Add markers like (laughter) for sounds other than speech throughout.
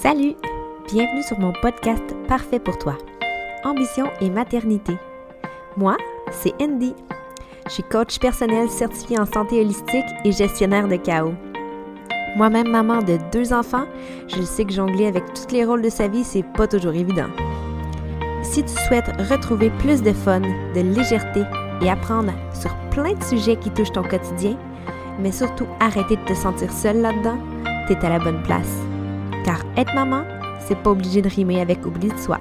Salut! Bienvenue sur mon podcast Parfait pour toi. Ambition et maternité. Moi, c'est Andy. Je suis coach personnel certifié en santé holistique et gestionnaire de chaos. Moi-même maman de deux enfants, je sais que jongler avec tous les rôles de sa vie, c'est pas toujours évident. Si tu souhaites retrouver plus de fun, de légèreté et apprendre sur plein de sujets qui touchent ton quotidien, mais surtout arrêter de te sentir seule là-dedans, t'es à la bonne place. Car être maman, c'est pas obligé de rimer avec oubli de soi.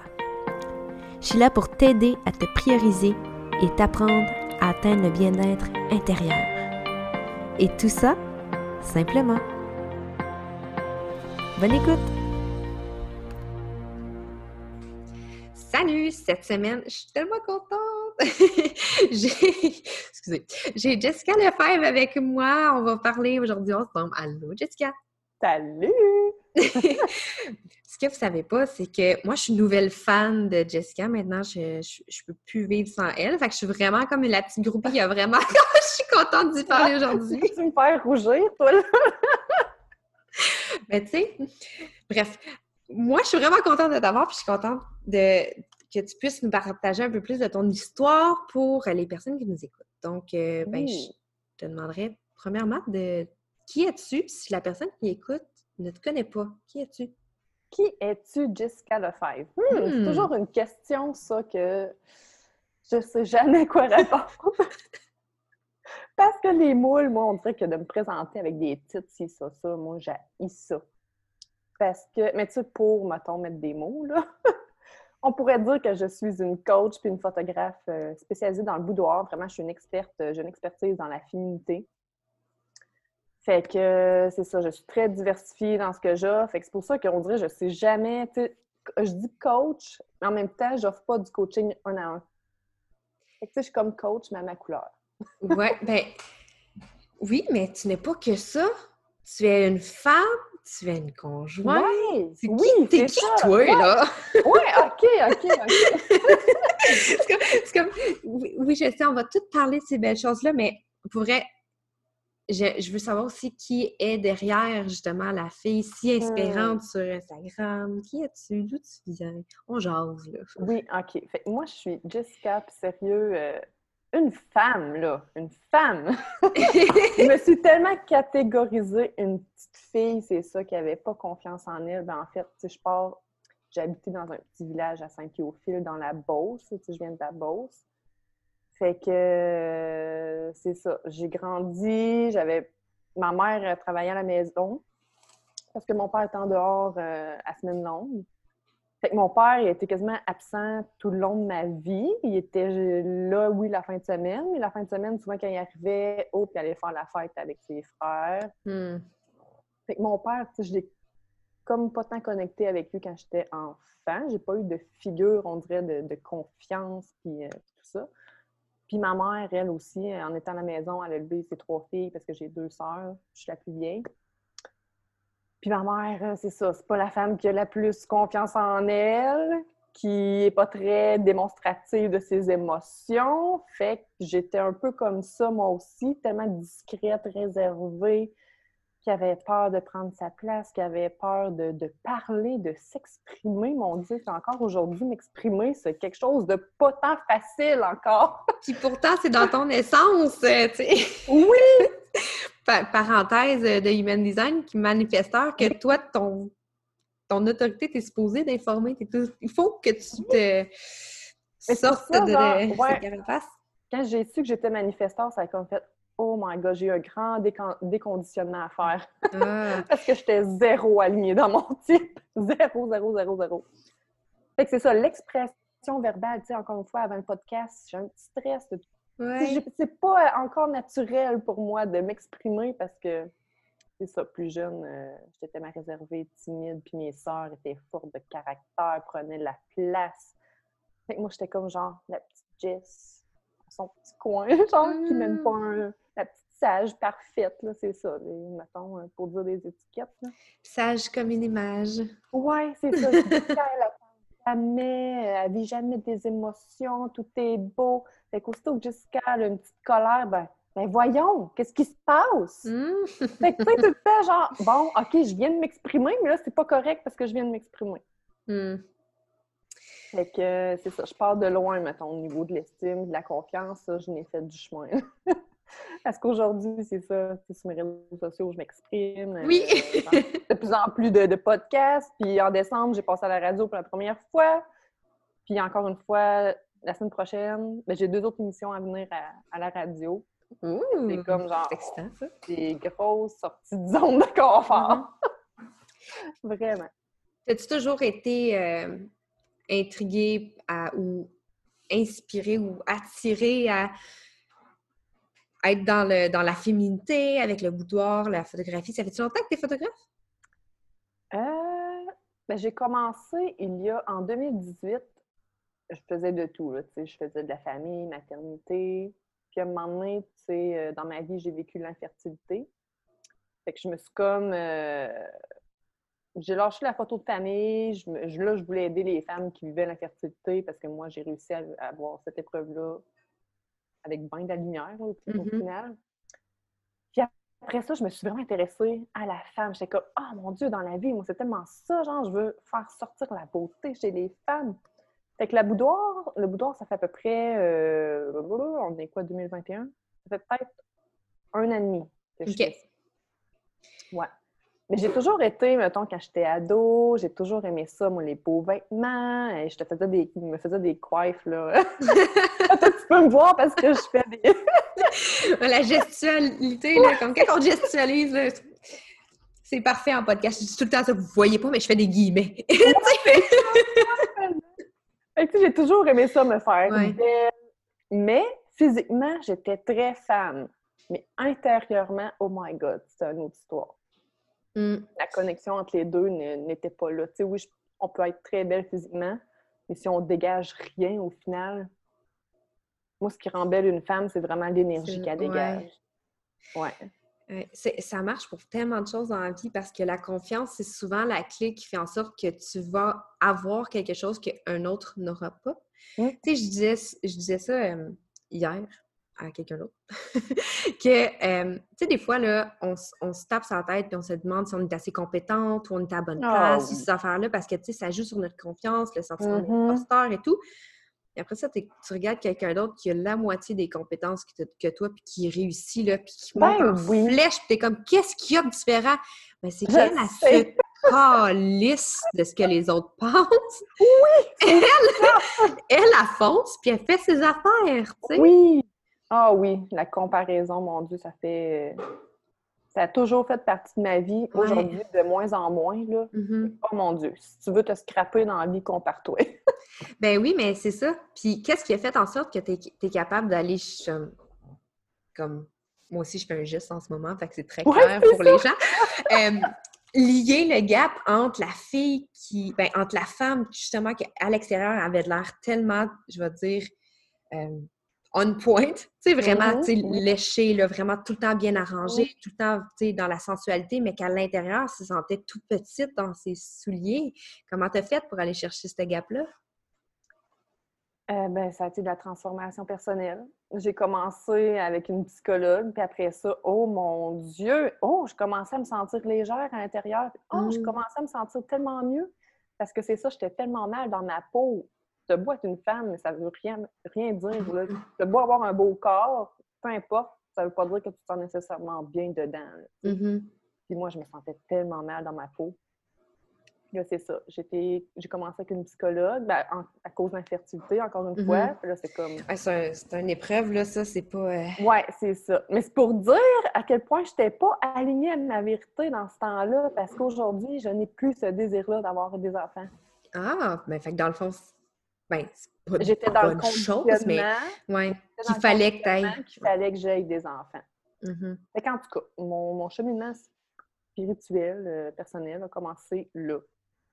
Je suis là pour t'aider à te prioriser et t'apprendre à atteindre le bien-être intérieur. Et tout ça, simplement. Bonne écoute! Salut! Cette semaine, je suis tellement contente! (laughs) j'ai, excusez, j'ai Jessica Lefebvre avec moi. On va parler aujourd'hui ensemble. Allô, Jessica! Salut! Ce que vous savez pas, c'est que moi, je suis une nouvelle fan de Jessica. Maintenant, je, je, peux plus vivre sans elle. Fait que je suis vraiment comme la petite groupie qui a vraiment... (laughs) je suis contente d'y parler aujourd'hui. tu me fais rougir, toi, là! Mais tu sais, bref, moi, je suis vraiment contente de t'avoir, puis je suis contente de, que tu puisses nous partager un peu plus de ton histoire pour les personnes qui nous écoutent. Donc, euh, ben, je te demanderais, premièrement, de qui es-tu? Si la personne qui écoute ne te connaît pas? Qui es-tu? Qui es-tu, Jessica Lefebvre? Hmm, C'est hmm. toujours une question, ça, que je sais jamais quoi (laughs) répondre. Parce que les moules, moi, on dirait que de me présenter avec des titres, si ça, ça, moi, j'ai ça. Parce que, mais tu sais, pour, mettons, mettre des mots, là, (laughs) on pourrait dire que je suis une coach puis une photographe euh, spécialisée dans le boudoir. Vraiment, je suis une experte, euh, j'ai une expertise dans la féminité. Fait que c'est ça, je suis très diversifiée dans ce que j'offre. Fait que c'est pour ça qu'on dirait que je sais jamais, je dis coach, mais en même temps, j'offre pas du coaching un à un. Fait que je suis comme coach, mais à ma couleur. ouais, (laughs) ben oui, mais tu n'es pas que ça. Tu es une femme, tu es une conjointe. Ouais, oui, T'es qui, toi, là? Oui, OK, OK, OK. (laughs) c'est comme, oui, je sais, on va tout parler de ces belles choses-là, mais pour vrai, je, veux savoir aussi qui est derrière, justement, la fille si inspirante sur Instagram. Qui es-tu? D'où tu viens? On jase, là. Oui, OK. Fait, moi, je suis Jessica, sérieux, euh, une femme, là, une femme. (laughs) je me suis tellement catégorisée une petite fille, c'est ça, qui n'avait pas confiance en elle. Ben, en fait, je pars, habité dans un petit village à Saint-Théophile, dans la Beauce. Je viens de la Beauce. Fait que c'est ça. J'ai grandi, j'avais. Ma mère travaillait à la maison parce que mon père était en dehors euh, à semaine longue. Fait que mon père, il était quasiment absent tout le long de ma vie. Il était là, oui, la fin de semaine, mais la fin de semaine, souvent, quand il arrivait, oh, puis il allait faire la fête avec ses frères. Hmm. Fait que mon père, tu sais, je l'ai comme pas tant connecté avec lui quand j'étais enfant. J'ai pas eu de figure, on dirait, de, confiance, puis euh, tout ça. Puis ma mère, elle aussi, en étant à la maison, elle a élevé ses trois filles parce que j'ai deux sœurs. Je suis la plus vieille. Puis ma mère, euh, c'est ça, c'est pas la femme qui a la plus confiance en elle, qui est pas très démonstrative de ses émotions. Fait que j'étais un peu comme ça, moi aussi, tellement discrète, réservée, qui avait peur de prendre sa place, qui avait peur de, parler, de s'exprimer. Mon Dieu, encore aujourd'hui, m'exprimer, c'est quelque chose de pas tant facile encore. (laughs) Puis pourtant, c'est dans ton essence, euh, tu sais. Oui! (laughs) parenthèse de Human Design qui manifesteur que toi, ton, ton autorité, t'es supposée d'informer. Il faut que tu te sortes de ouais. Quand j'ai su que j'étais manifesteur, ça a comme fait Oh my god, j'ai eu un grand déconditionnement à faire. Ah. (laughs) Parce que j'étais zéro alignée dans mon type. (laughs) Zéro, zéro, zéro, zéro. Fait que c'est ça, l'expression verbale, tu sais, encore une fois, avant le podcast, j'ai un petit stress. Ouais. C'est pas encore naturel pour moi de m'exprimer parce que, c'est ça, plus jeune, euh, j'étais tellement réservée, timide, puis mes sœurs étaient fortes de caractère, prenaient la place. Fait que moi, j'étais comme genre la petite Jess, son petit coin, (laughs) genre, qui pas mm. un la petite sage parfaite, là, c'est ça, mettons, euh, pour dire des étiquettes. Sage comme une image. Oui, c'est ça. elle jamais, elle vit jamais des émotions, tout est beau. Fait qu'aussitôt que Jessica a une petite colère, ben, ben voyons, qu'est-ce qui se passe? Hmm. Fait que tu sais, tout le temps, genre, bon, OK, je viens de m'exprimer, mais là, c'est pas correct parce que je viens de m'exprimer. Hmm. Fait que euh, c'est ça, je pars de loin, mettons, au niveau de l'estime, de la confiance, ça, je n'ai fait du chemin. (laughs) Parce qu'aujourd'hui, c'est ça, sais, sur mes réseaux sociaux, je m'exprime. Oui. euh, de plus en plus de, de podcasts. Puis en décembre, j'ai passé à la radio pour la première fois. Puis encore une fois, la semaine prochaine, ben, j'ai deux autres émissions à venir à, à la radio. C'est comme genre c'est excitant, ça. des grosses sorties de zone de confort. Mm-hmm. (laughs) Vraiment. As-tu toujours été euh, intriguée à- ou inspirée ou attirée à être dans, le, dans la féminité, avec le boudoir, la photographie? Ça fait-tu longtemps que tu es photographe? Euh, ben, j'ai commencé il y a en 2018. Je faisais de tout. Je faisais de la famille, maternité. Puis à un moment donné, euh, dans ma vie, j'ai vécu l'infertilité. Fait que je me suis comme. euh, j'ai lâché la photo de famille. Je là, je voulais aider les femmes qui vivaient l'infertilité parce que moi, j'ai réussi à avoir cette épreuve-là avec bien de la lumière, au Mhm. final. Puis après ça, je me suis vraiment intéressée à la femme. J'étais comme, oh mon Dieu, dans la vie, moi, c'est tellement ça, genre, je veux faire sortir la beauté chez les femmes. Fait que la boudoir, le boudoir, ça fait à peu près, euh, on est quoi, 2021? Ça fait peut-être un an et demi que je Ok. fais. Ouais. Mais j'ai toujours été, mettons, quand j'étais ado, j'ai toujours aimé ça, moi, les beaux vêtements. Et je te faisais des, je me faisais des coiffes, là. (laughs) Toi, tu peux me voir parce que je fais des... (laughs) La gestualité, là, comme quand on gestualise, là, c'est parfait en podcast. Je dis tout le temps ça, vous voyez pas, mais je fais des guillemets. (laughs) Fait que, j'ai toujours aimé ça, me faire Ouais. belle. Mais physiquement, j'étais très femme. Mais intérieurement, oh my God, c'était une autre histoire. Hmm. La connexion entre les deux n'était pas là. Tu sais, oui, je- on peut être très belle physiquement, mais si on dégage rien au final, moi, ce qui rend belle une femme, c'est vraiment l'énergie qu'elle ouais. dégage. Ouais. Euh, ça marche pour tellement de choses dans la vie parce que la confiance, c'est souvent la clé qui fait en sorte que tu vas avoir quelque chose qu'un autre n'aura pas. Mm. Tu sais, je disais, je disais ça euh, hier à quelqu'un d'autre, que, euh, tu sais, des fois, là, on, on se tape sur la tête et on se demande si on est assez compétente ou on est à bonne Ah place, oui. ces affaires-là, parce que, tu sais, ça joue sur notre confiance, le sentiment Mhm. d'imposteur et tout. Et après ça, tu regardes quelqu'un d'autre qui a la moitié des compétences que, que toi, puis qui réussit, là, puis qui monte Ben en oui. flèche, puis t'es comme, qu'est-ce qu'il y a de différent? Ben, c'est qu'elle a fait calisse de ce que les autres pensent. Elle, elle, elle fonce, puis elle fait ses affaires, tu sais. Oui! Ah oui, la comparaison, mon Dieu, ça fait. Ça a toujours fait partie de ma vie. Ouais. Aujourd'hui, de moins en moins, là. Mhm. Oh mon Dieu, si tu veux te scraper dans la vie, compare-toi. (laughs) Ben oui, mais c'est ça. Puis qu'est-ce qui a fait en sorte que tu es, capable d'aller euh, comme moi aussi je fais un geste en ce moment, fait que c'est très clair pour les gens. Euh, lier le gap entre la fille qui, ben, entre la femme justement qui à l'extérieur avait de l'air tellement, je vais dire, euh, on point, tu sais, vraiment, tu sais, oui. léché, là, vraiment tout le temps bien arrangé, tout le temps, tu sais, dans la sensualité, mais qu'à l'intérieur, se sentait tout petite dans ses souliers. Comment t'as fait pour aller chercher ce gap-là? Euh, ben, ça a été de la transformation personnelle. J'ai commencé avec une psychologue, puis après ça, oh mon Dieu! Oh, je commençais à me sentir légère à l'intérieur. Oh, je Mm. commençais à me sentir tellement mieux. Parce que c'est ça, j'étais tellement mal dans ma peau. T'as beau être une femme, mais ça veut rien, rien dire. là. T'as beau avoir un beau corps, peu importe, ça veut pas dire que tu te sens nécessairement bien dedans. là. Mhm. Puis moi, je me sentais tellement mal dans ma peau. Là, c'est ça. J'étais, j'ai commencé avec une psychologue ben, en- à cause de l'infertilité, encore une fois. Puis là, c'est comme... Ouais, c'est un- une épreuve, là, ça, c'est pas... euh, Ouais, c'est ça. Mais c'est pour dire à quel point je n'étais pas alignée à ma vérité dans ce temps-là, parce qu'aujourd'hui, je n'ai plus ce désir-là d'avoir des enfants. Ah! Ben, fait que dans le fond, ben, pas J'étais dans le chose, mais ouais, qu'il fallait que tu qu'il fallait que j'aille des enfants. Mhm. Fait qu'en tout cas, mon, mon cheminement spirituel, euh, personnel, a commencé là,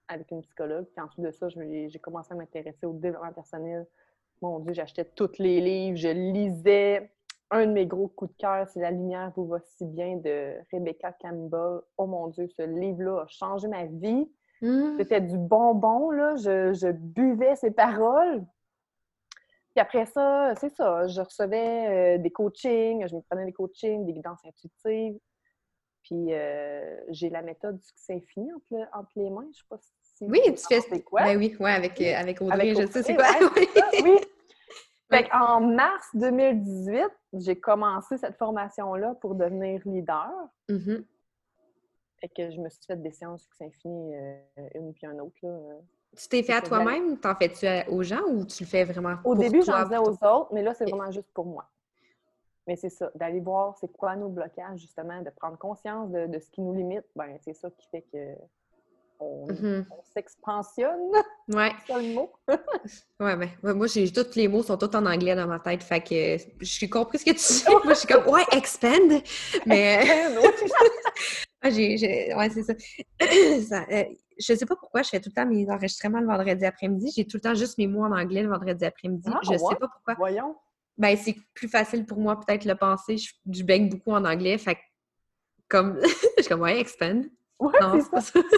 avec une psychologue. Puis ensuite de ça, j'ai commencé à m'intéresser au développement personnel. Mon Dieu, j'achetais tous les livres, je lisais. Un de mes gros coups de cœur, c'est La lumière vous va si bien de Rebecca Campbell. Oh mon Dieu, ce livre-là a changé ma vie. Mhm. C'était du bonbon, là. Je, je buvais ses paroles. Puis après ça, c'est ça, je recevais euh, des coachings, je me prenais des coachings, des guidances intuitives. Puis euh, j'ai la méthode du succès infini entre, entre, les mains. Je sais pas si Oui, tu fais c'est quoi? Ben oui, ouais, avec, euh, avec Audrey, je sais c'est quoi? (laughs) oui. Fait en mars 2018, j'ai commencé cette formation-là pour devenir leader. Mm-hmm. Fait que je me suis fait des séances succès infini, une puis une autre. Là. Tu t'es fait à toi-même? T'en fais-tu aux gens ou tu le fais vraiment Au début, j'en faisais aux autres, mais là, c'est vraiment juste pour moi. Mais c'est ça, d'aller voir c'est quoi nos blocages, justement, de prendre conscience de, ce qui nous limite, ben c'est ça qui fait que on, mm-hmm. s'expansionne. Ouais. (laughs) C'est le mot. (laughs) ouais, ben, moi, j'ai tous les mots sont tous en anglais dans ma tête, fait que je suis compris ce que tu dis. moi, je suis comme, ouais, expand. Mais. (laughs) ah, j'ai, ouais, c'est ça. (clears throat) ça euh, je sais pas pourquoi je fais tout le temps mes enregistrements le vendredi après-midi. J'ai tout le temps juste mes mots en anglais le vendredi après-midi. Ah, je ne sais pas pourquoi. Voyons. Ben, c'est plus facile pour moi peut-être le penser. Je, baigne beaucoup en anglais. Fait comme, je suis comme, ouais, expand. Non, c'est ça. (laughs)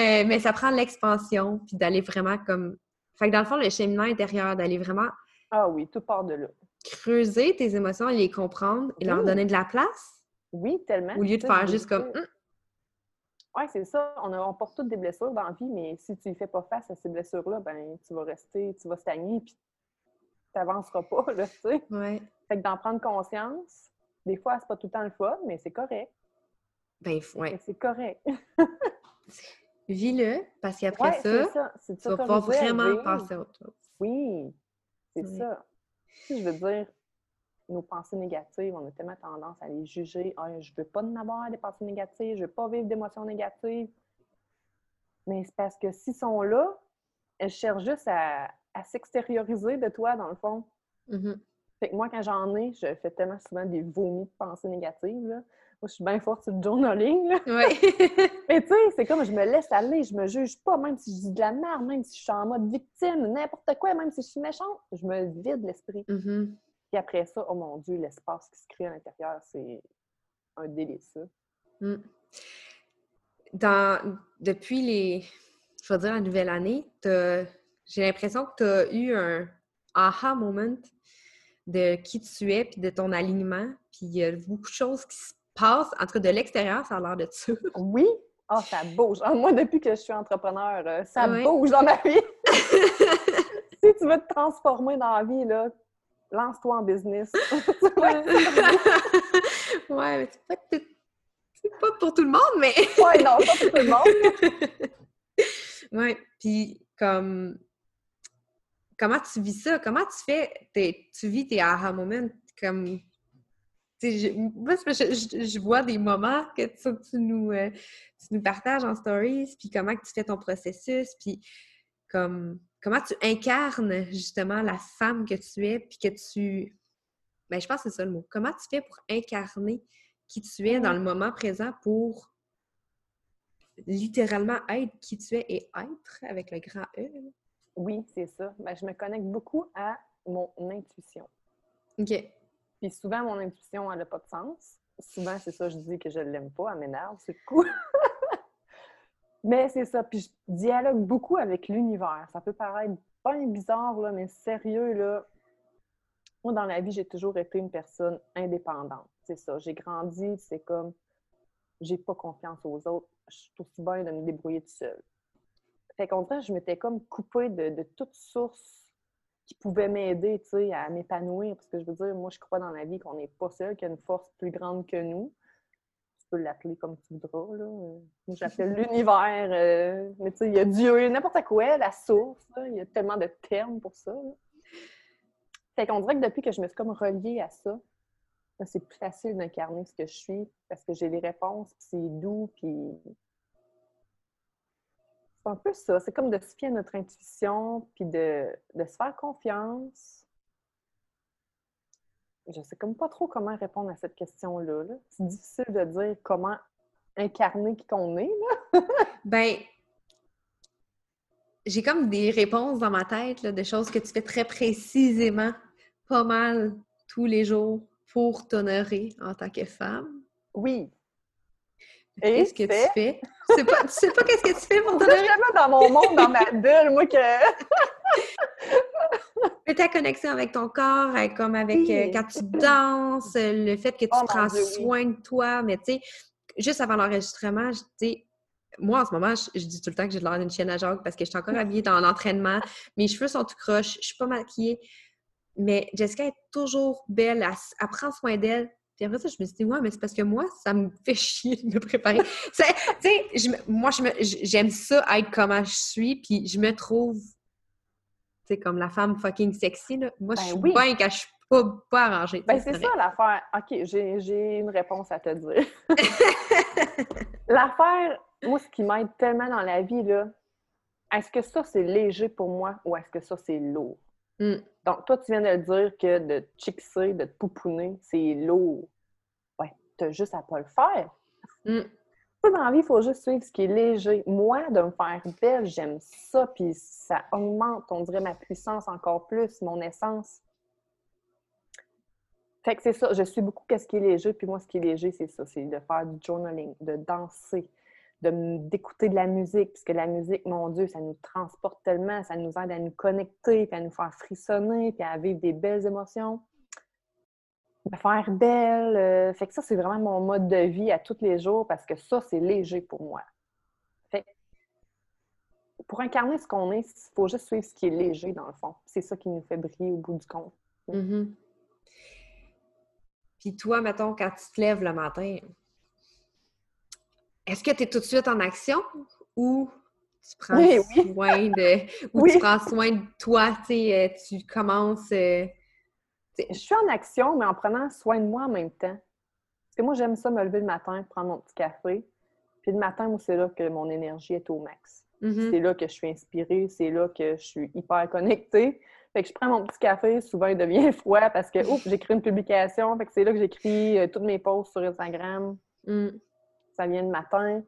Euh, mais ça prend l'expansion, puis d'aller vraiment comme. Fait que dans le fond, le cheminement intérieur, d'aller vraiment. Ah oui, tout part de là. Creuser tes émotions et les comprendre et leur donner de la place. Oui, tellement. Au lieu de faire juste comme. Oui, c'est ça. On, porte toutes des blessures dans la vie, mais si tu ne fais pas face à ces blessures-là, ben tu vas rester, tu vas stagner, puis tu n'avanceras pas, (laughs) là, tu sais. Ouais. Fait que d'en prendre conscience, des fois, c'est pas tout le temps le fun, mais c'est correct. Ben, ouais. C'est correct. (laughs) Vis-le, parce qu'après ça, ça. tu vas pas vraiment passer à autre chose. Oui, c'est ça. Si je veux dire, nos pensées négatives, on a tellement tendance à les juger. Ah, je veux pas en avoir des pensées négatives, je veux pas vivre d'émotions négatives. Mais c'est parce que s'ils sont là, elles cherchent juste à, s'extérioriser de toi, dans le fond. Mm-hmm. Fait que moi, quand j'en ai, je fais tellement souvent des vomis de pensées négatives. Là. Moi, je suis bien forte sur le journaling. Là. (laughs) Mais tu sais, c'est comme je me laisse aller, je me juge pas, même si je dis de la merde, même si je suis en mode victime, n'importe quoi, même si je suis méchante, je me vide l'esprit. Mm-hmm. Puis après ça, oh mon Dieu, l'espace qui se crée à l'intérieur, c'est un délice. Mm. Dans, depuis les, je vais dire la nouvelle année, j'ai l'impression que tu as eu un aha moment de qui tu es puis de ton alignement. Puis il y a beaucoup de choses qui se passent. En tout cas, de l'extérieur, ça a l'air de ça. Oui. Ah, ça bouge. Ah, moi, depuis que je suis entrepreneur, euh, ça bouge dans ma vie. (laughs) (laughs) si tu veux te transformer dans la vie, là, lance-toi en business. (laughs) ouais, mais c'est pas, pour tout le monde, mais. ouais, non, pas pour tout le monde. ouais, puis comme. Comment tu vis ça? Comment tu fais? tu vis tes aha moments comme. Je, moi, je, je, vois des moments que tu, nous, euh, tu nous partages en stories, puis comment tu fais ton processus, puis comme comment tu incarnes justement la femme que tu es, puis que tu. Ben, je pense que c'est ça le mot. Comment tu fais pour incarner qui tu es dans le moment présent pour littéralement être qui tu es et être avec le grand E? Oui, c'est ça. Ben, je me connecte beaucoup à mon intuition. OK. Puis souvent, mon intuition, elle n'a pas de sens. Souvent, c'est ça, je dis que je ne l'aime pas, elle m'énerve, c'est cool. (laughs) Mais c'est ça. Puis je dialogue beaucoup avec l'univers. Ça peut paraître pas bizarre, là, mais sérieux, là. Moi, dans la vie, j'ai toujours été une personne indépendante. C'est ça. J'ai grandi, c'est comme j'ai pas confiance aux autres. Je suis aussi bien de me débrouiller tout seul. Fait qu'en je m'étais comme coupée de, de toute source qui pouvait m'aider, tu à m'épanouir. Parce que je veux dire, moi, je crois dans la vie qu'on n'est pas seul, qu'il y a une force plus grande que nous peux l'appeler comme tu voudras. Là. Moi, j'appelle (laughs) l'univers. Euh, mais tu sais, il y a Dieu, n'importe quoi, la source. Il y a tellement de termes pour ça. Fait qu'on dirait que depuis que je me suis comme reliée à ça, c'est plus facile d'incarner ce que je suis parce que j'ai les réponses, puis c'est doux, puis un peu ça. C'est comme de se fier à notre intuition, puis de, de se faire confiance, je sais comme pas trop comment répondre à cette question-là. c'est difficile de dire comment incarner qui qu'on est. Là. (laughs) ben, j'ai comme des réponses dans ma tête, là, de choses que tu fais très précisément, pas mal tous les jours pour t'honorer en tant que femme. Oui. Qu'est-ce que tu fais? Tu sais pas, sais pas qu'est-ce que tu fais pour t'honorer? Je dans mon monde, dans ma bulle, moi que... (laughs) ta connexion avec ton corps, comme avec euh, quand tu danses, le fait que tu Oh prends Dieu, oui. soin de toi, mais tu sais, juste avant l'enregistrement, je- tu sais, moi en ce moment, je, je dis tout le temps que j'ai l'air d'une chienne à Jacques parce que je suis encore habillée dans l'entraînement, mes cheveux sont tout croches, je suis pas maquillée, mais Jessica est toujours belle, elle, elle prend soin d'elle. Puis après ça, je me suis dit, ouais, mais c'est parce que moi, ça me fait (laughs) chier de me préparer. Tu sais, moi, j'aime ça être comment je suis, puis je me trouve tu sais, comme la femme fucking sexy, là. Moi, je Ben suis oui. bien quand je suis pas, pas arrangée. Ben, c'est ça l'affaire. OK, j'ai j'ai une réponse à te dire. (laughs) (laughs) l'affaire, moi, ce qui m'aide tellement dans la vie, là, est-ce que ça, c'est léger pour moi ou est-ce que ça, c'est lourd? Mm. Donc, toi, tu viens de le dire que de te chixer, de te pouponner, c'est lourd. Ouais, t'as juste à pas le faire. Mm. Dans la vie, il faut juste suivre ce qui est léger. Moi, de me faire belle, j'aime ça, puis ça augmente, on dirait, ma puissance encore plus, mon essence. Fait que c'est ça, je suis beaucoup qu'est-ce qui est léger, puis moi, ce qui est léger, c'est ça, c'est de faire du journaling, de danser, d'écouter de la musique, puisque la musique, mon Dieu, ça nous transporte tellement, ça nous aide à nous connecter, puis à nous faire frissonner, puis à vivre des belles émotions faire belle. euh, fait que ça, c'est vraiment mon mode de vie à tous les jours parce que ça, c'est léger pour moi. Fait pour incarner ce qu'on est, il faut juste suivre ce qui est léger dans le fond. C'est ça qui nous fait briller au bout du compte. Mhm. Puis toi, mettons, quand tu te lèves le matin, est-ce que tu es tout de suite en action ou tu prends Oui, oui. soin de. (laughs) ou Oui. tu prends soin de toi, tu euh, commences. euh, Je suis en action, mais en prenant soin de moi en même temps. Parce que moi, j'aime ça me lever le matin, prendre mon petit café. Puis le matin, moi, c'est là que mon énergie est au max. mhm. C'est là que je suis inspirée, c'est là que je suis hyper connectée. Fait que je prends mon petit café, souvent il devient (laughs) froid parce que j'écris une publication. Fait que c'est là que j'écris euh, toutes mes posts sur Instagram. Mm. Ça vient le matin.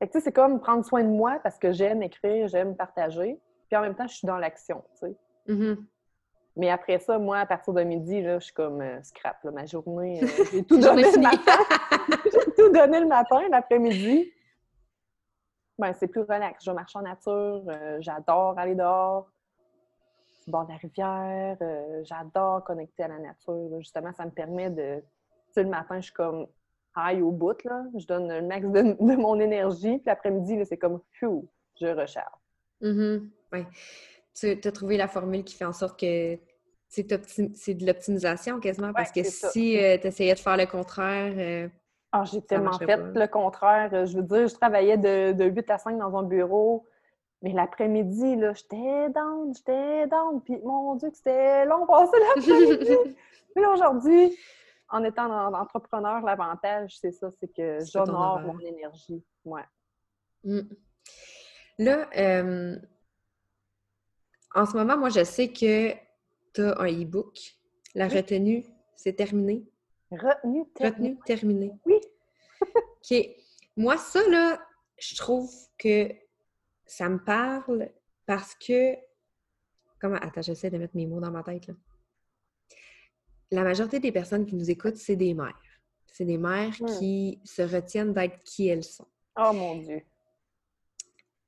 Fait que tu sais, c'est comme prendre soin de moi parce que j'aime écrire, j'aime partager. Puis en même temps, je suis dans l'action, tu sais. Mhm. Mais après ça, moi, à partir de midi, là, je suis comme euh, scrap. là. ma journée, euh, (laughs) j'ai tout donné le matin. (laughs) j'ai tout donné le matin, l'après-midi. Ben, c'est plus relax. Je marche en nature. euh, j'adore aller dehors. Bord de la rivière. j'adore connecter à la nature. Justement, ça me permet de... Tu sais, le matin, je suis comme high au bout. Là. Je donne le max de, (laughs) de mon énergie. Puis l'après-midi, c'est comme phew, je recharge. Mhm. Ouais. Tu as trouvé la formule qui fait en sorte que c'est de l'optimisation quasiment, parce que si tu essayais de faire le contraire, euh, Ah, j'ai tellement fait pas. le contraire. Euh, Je veux dire, je travaillais de, de 8 à 5 dans un bureau, mais l'après-midi, là, j'étais down, j'étais down. Puis, mon Dieu, que c'était long passer l'après-midi. (laughs) Puis aujourd'hui, en étant en- entrepreneur, l'avantage, c'est ça, c'est que j'honore mon énergie. Ouais. Mm. Là, euh, en ce moment, moi, je sais que tu as un e-book. La Oui. retenue, c'est terminé. Retenu, Retenue, terminée. Oui. (laughs) OK. Moi, ça, là, je trouve que ça me parle parce que. Comment. Attends, j'essaie de mettre mes mots dans ma tête, là. La majorité des personnes qui nous écoutent, c'est des mères. C'est des mères Mm. qui se retiennent d'être qui elles sont. Oh mon Dieu.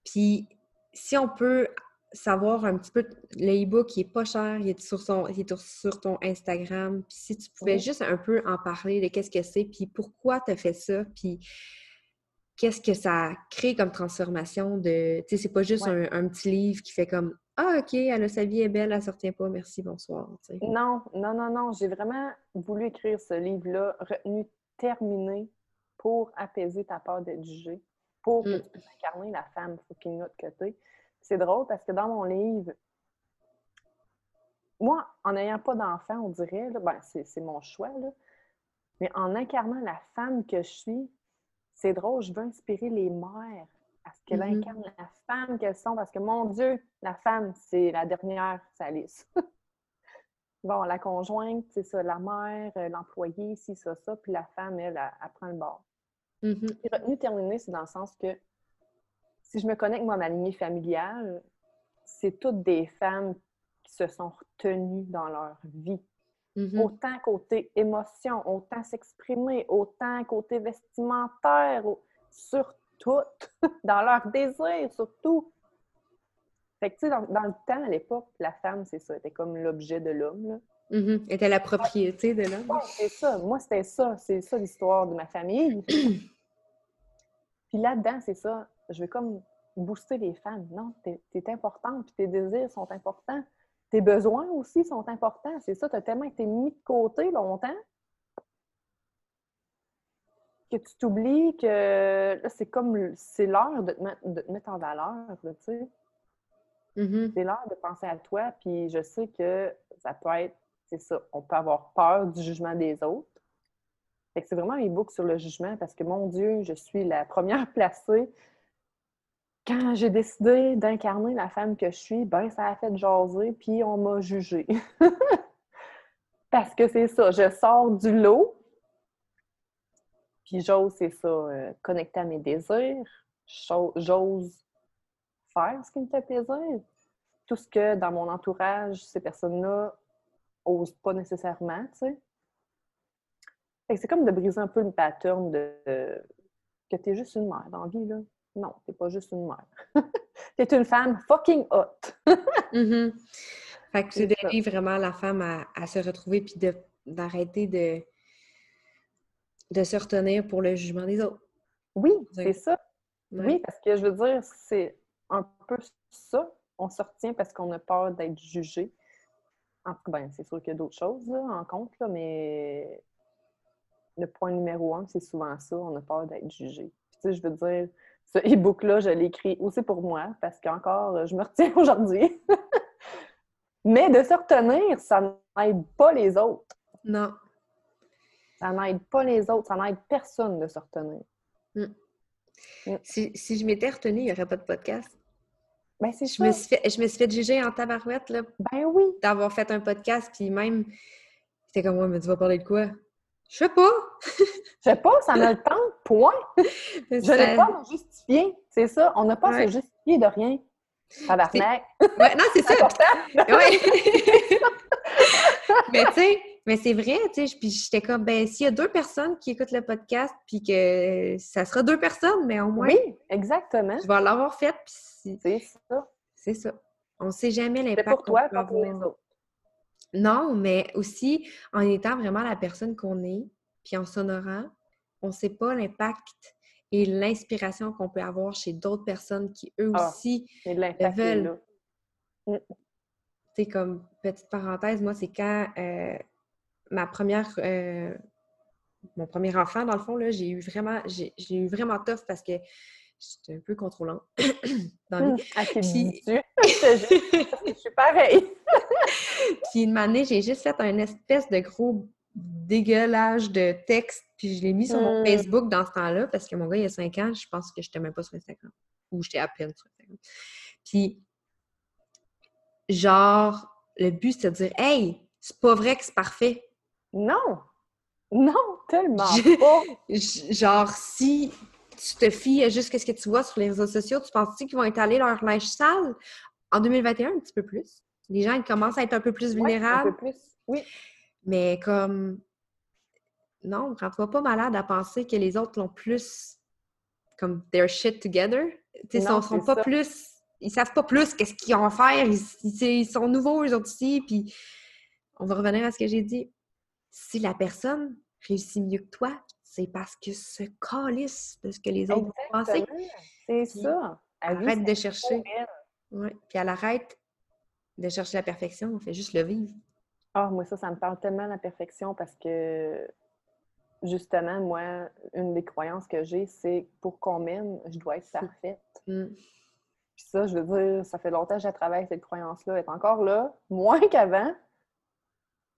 Puis, si on peut savoir un petit peu, le e-book, il est pas cher, il est sur, son, il est sur ton Instagram. Puis, si tu pouvais juste un peu en parler de qu'est-ce que c'est, puis pourquoi tu as fait ça, puis qu'est-ce que ça crée comme transformation de... Tu sais, c'est pas juste Ouais. un, un petit livre qui fait comme « Ah, OK, elle a sa vie est belle, elle se retient pas, merci, bonsoir. ». Non, non, non, non. J'ai vraiment voulu écrire ce livre-là, retenu terminé, pour apaiser ta peur d'être jugée, pour que Mm. tu puisses incarner la femme fucking que t'es. C'est drôle parce que dans mon livre, moi, en n'ayant pas d'enfant, on dirait, là, ben, c'est c'est mon choix, là, mais en incarnant la femme que je suis, c'est drôle, je veux inspirer les mères à ce qu'elles Mhm. incarnent la femme qu'elles sont, parce que mon Dieu, la femme, c'est la dernière, ça lisse. (laughs) Bon, la conjointe, c'est ça, la mère, euh, l'employé, ci, ça, ça, puis la femme, elle, elle, elle prend le bord. Mhm. Puis retenu terminé, c'est dans le sens que si je me connecte, moi, à ma lignée familiale, c'est toutes des femmes qui se sont retenues dans leur vie. Mhm. Autant côté émotion, autant s'exprimer, autant côté vestimentaire, sur tout, (laughs) dans leur désir, surtout. Fait que, tu sais, dans, dans le temps, à l'époque, la femme, c'est ça, était comme l'objet de l'homme, là. Mhm. était la propriété de l'homme. Ouais, c'est ça. Moi, c'était ça. C'est ça l'histoire de ma famille. (clears throat) puis là-dedans, c'est ça. Je vais comme booster les femmes. Non, t'es es importante, puis tes désirs sont importants. Tes besoins aussi sont importants. C'est ça, tu as tellement été mis de côté longtemps que tu t'oublies que là, c'est comme c'est l'heure de, te mettre- de te mettre en valeur, tu sais. Mhm. C'est l'heure de penser à toi, puis je sais que ça peut être, c'est ça, on peut avoir peur du jugement des autres. Fait que c'est vraiment un e-book sur le jugement parce que, mon Dieu, je suis la première (laughs) placée. Quand j'ai décidé d'incarner la femme que je suis, ben ça a fait jaser, puis on m'a jugée. (laughs) parce que c'est ça, je sors du lot, puis j'ose, c'est ça, euh, connecter à mes désirs, j'ose faire ce qui me fait plaisir. Tout ce que dans mon entourage, ces personnes-là osent pas nécessairement, tu sais. Fait que c'est comme de briser un peu le pattern de que t'es juste une mère dans la vie, là. Non, t'es pas juste une mère. (laughs) t'es une femme fucking hot. (laughs) Mhm. Fait que c'est d'aider vraiment la femme à, à se retrouver puis de- d'arrêter de, de se retenir pour le jugement des autres. Oui, c'est ça. Ouais. Oui, parce que je veux dire, c'est un peu ça. On se retient parce qu'on a peur d'être jugé. En tout cas, ben, c'est sûr qu'il y a d'autres choses là, en compte, là, mais le point numéro un, c'est souvent ça. On a peur d'être jugé. Puis, tu sais, je veux dire, ce e-book-là, je l'ai écrit aussi pour moi parce qu'encore, je me retiens (laughs) aujourd'hui. mais de se retenir, ça n'aide pas les autres. Non. Ça n'aide pas les autres. Ça n'aide personne de se retenir. Si, si je m'étais retenue, il n'y aurait pas de podcast. Ben, c'est Je ça. me, suis fait, je me suis fait juger en tabarouette là, Ben oui. d'avoir fait un podcast, puis même, c'était comme, ouais, mais tu vas parler de quoi? Je sais pas! Je sais pas, ça me le (laughs) tente, point. Je Ça- n'ai pas à me justifier. C'est ça. On n'a pas à se justifier de rien. Tabarnak. Ouais, non, c'est ça! (laughs) Ouais. (laughs) mais tu sais, mais c'est vrai, tu sais, puis j'étais comme, ben, s'il y a deux personnes qui écoutent le podcast, puis que ça sera deux personnes, mais au moins, Oui, exactement. je vais l'avoir fait, puis si- C'est ça. c'est ça. On sait jamais C'est l'impact pour toi, pas pour les autres. Non, mais aussi en étant vraiment la personne qu'on est, puis en s'honorant, on ne sait pas l'impact et l'inspiration qu'on peut avoir chez d'autres personnes qui, eux Ah. aussi, veulent. tu sais, comme petite parenthèse, moi, c'est quand euh, ma première, euh, mon premier enfant, dans le fond, j'ai eu vraiment, j'ai eu vraiment tough parce que j'étais un peu contrôlante (coughs) dans le Puis-? (laughs) Je suis pareille. (laughs) Puis une année, j'ai juste fait un espèce de gros dégueulage de texte, puis je l'ai mis sur mon Hmm. Facebook dans ce temps-là, parce que mon gars, il y a 5 ans, je pense que je n'étais même pas sur Instagram. Ou j'étais à peine sur Instagram. Puis, genre, le but, c'est de dire Hey, c'est pas vrai que c'est parfait. Non! Non, tellement Je- pas! Genre, si tu te fies à juste ce que tu vois sur les réseaux sociaux, tu penses-tu qu'ils vont étaler leur linge sale? En 2021 un petit peu plus? Les gens ils commencent à être un peu plus vulnérables. un peu plus. Oui. Mais comme, non, rends-toi pas malade à penser que les autres l'ont plus, comme, their shit together. Ils Non, sont, pas ça. plus, ils savent pas plus qu'est-ce qu'ils ont à faire. Ils, ils- ils sont nouveaux, eux autres aussi. Puis, on va revenir à ce que j'ai dit. Si la personne réussit mieux que toi, c'est parce que se calisse de ce que les autres vont penser. C'est ça. La vie, Arrête de chercher. elle. Ouais. Puis elle arrête de chercher la perfection, on fait juste le vivre. Ah, moi, ça, ça me parle tellement la perfection parce que, justement, moi, une des croyances que j'ai, c'est pour qu'on m'aime, je dois être parfaite. Mm. Puis ça, je veux dire, ça fait longtemps que je travaille cette croyance-là. Elle est encore là, moins qu'avant.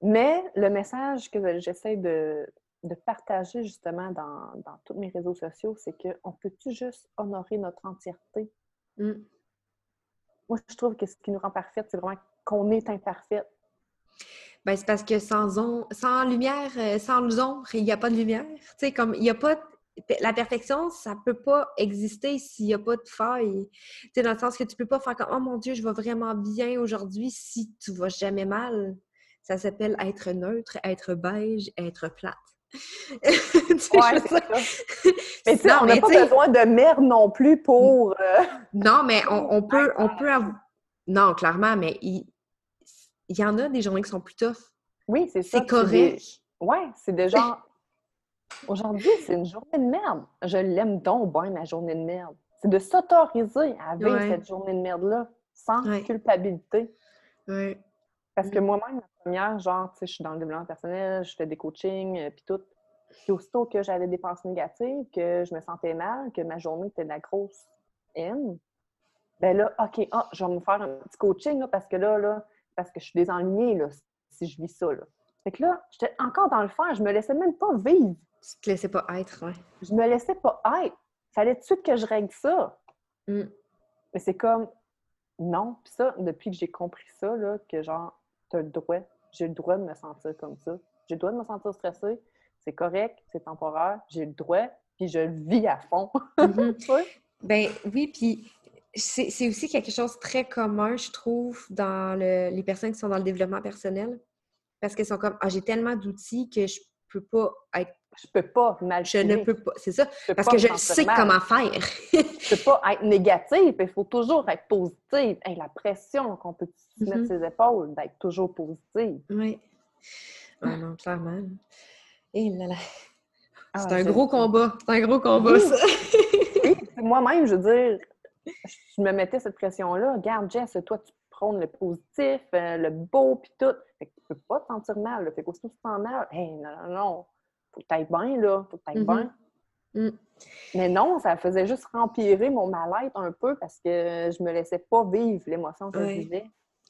Mais le message que j'essaie de, de partager justement dans, dans tous mes réseaux sociaux, c'est qu'on peut-tu juste honorer notre entièreté? Mm. Moi, je trouve que ce qui nous rend parfaite, c'est vraiment qu'on est imparfaite. Ben, c'est parce que sans, on- sans lumière, euh, sans ombre, il n'y a pas de lumière. Tu sais, comme il n'y a pas. La perfection, ça peut pas exister s'il n'y a pas de faille. Tu sais, dans le sens que tu peux pas faire comme Oh mon Dieu, je vais vraiment bien aujourd'hui si tu vas jamais mal. Ça s'appelle être neutre, être beige, être plate. (laughs) Dire- ça. (laughs) Mais tu on n'a pas besoin de merde non plus pour... euh, (laughs) Non, mais on, on peut, on peut avoir. Non, clairement, mais il, il y en a des journées qui sont plus tough. Oui, c'est ça. C'est correct. Ouais, c'est déjà. Aujourd'hui, c'est une journée de merde. Je l'aime donc bien, ma journée de merde. C'est de s'autoriser à vivre Ouais. cette journée de merde-là sans Ouais. culpabilité. Ouais. Parce que Mm. moi-même, première, genre, tu sais, je suis dans le développement personnel, je fais des coachings, euh, puis tout. Puis aussitôt que j'avais des pensées négatives, que je me sentais mal, que ma journée était de la grosse haine, ben là, OK, ah, je vais me faire un petit coaching, là, parce que là, là, parce que je suis désenlignée, là, si je vis ça, là. Fait que là, j'étais encore dans le fer, je me laissais même pas vivre. Tu te laissais pas être, ouais. Je me laissais pas être. Fallait tout de suite que je règle ça. Mm. Mais c'est comme, non. Puis ça, depuis que j'ai compris ça, là, que genre, t'as le droit, j'ai le droit de me sentir comme ça. J'ai le droit de me sentir stressée. C'est correct, c'est temporaire, j'ai le droit, puis je le vis à fond. Mhm. (laughs) Ben oui, puis c'est aussi quelque chose de très commun, je trouve, dans le- les personnes qui sont dans le développement personnel. Parce qu'elles sont comme, ah, j'ai tellement d'outils que je peux pas être, Je peux pas mal je ne peux pas, c'est ça, parce que je sais mal. comment faire. Je peux pas être négative, il faut toujours être positive. Hey, la pression qu'on peut se mettre Mhm. ses épaules, d'être toujours positive. Oui. Ah non, clairement. Et là là. Ah, C'est un gros combat. C'est un gros combat, Oui. ça. (laughs) Moi-même, je veux dire, je me mettais cette pression-là. Regarde, Jess, toi, tu prônes le positif, euh, le beau, puis tout. Fait que tu peux pas te sentir mal. Là. Fait qu'aussitôt que tu te sens mal, hey, non, non, non, faut que t'ailles bien, là. Faut que t'ailles Mhm. bien. Mm. Mais non, ça faisait juste rempirer mon mal-être un peu parce que je me laissais pas vivre l'émotion que je vivais.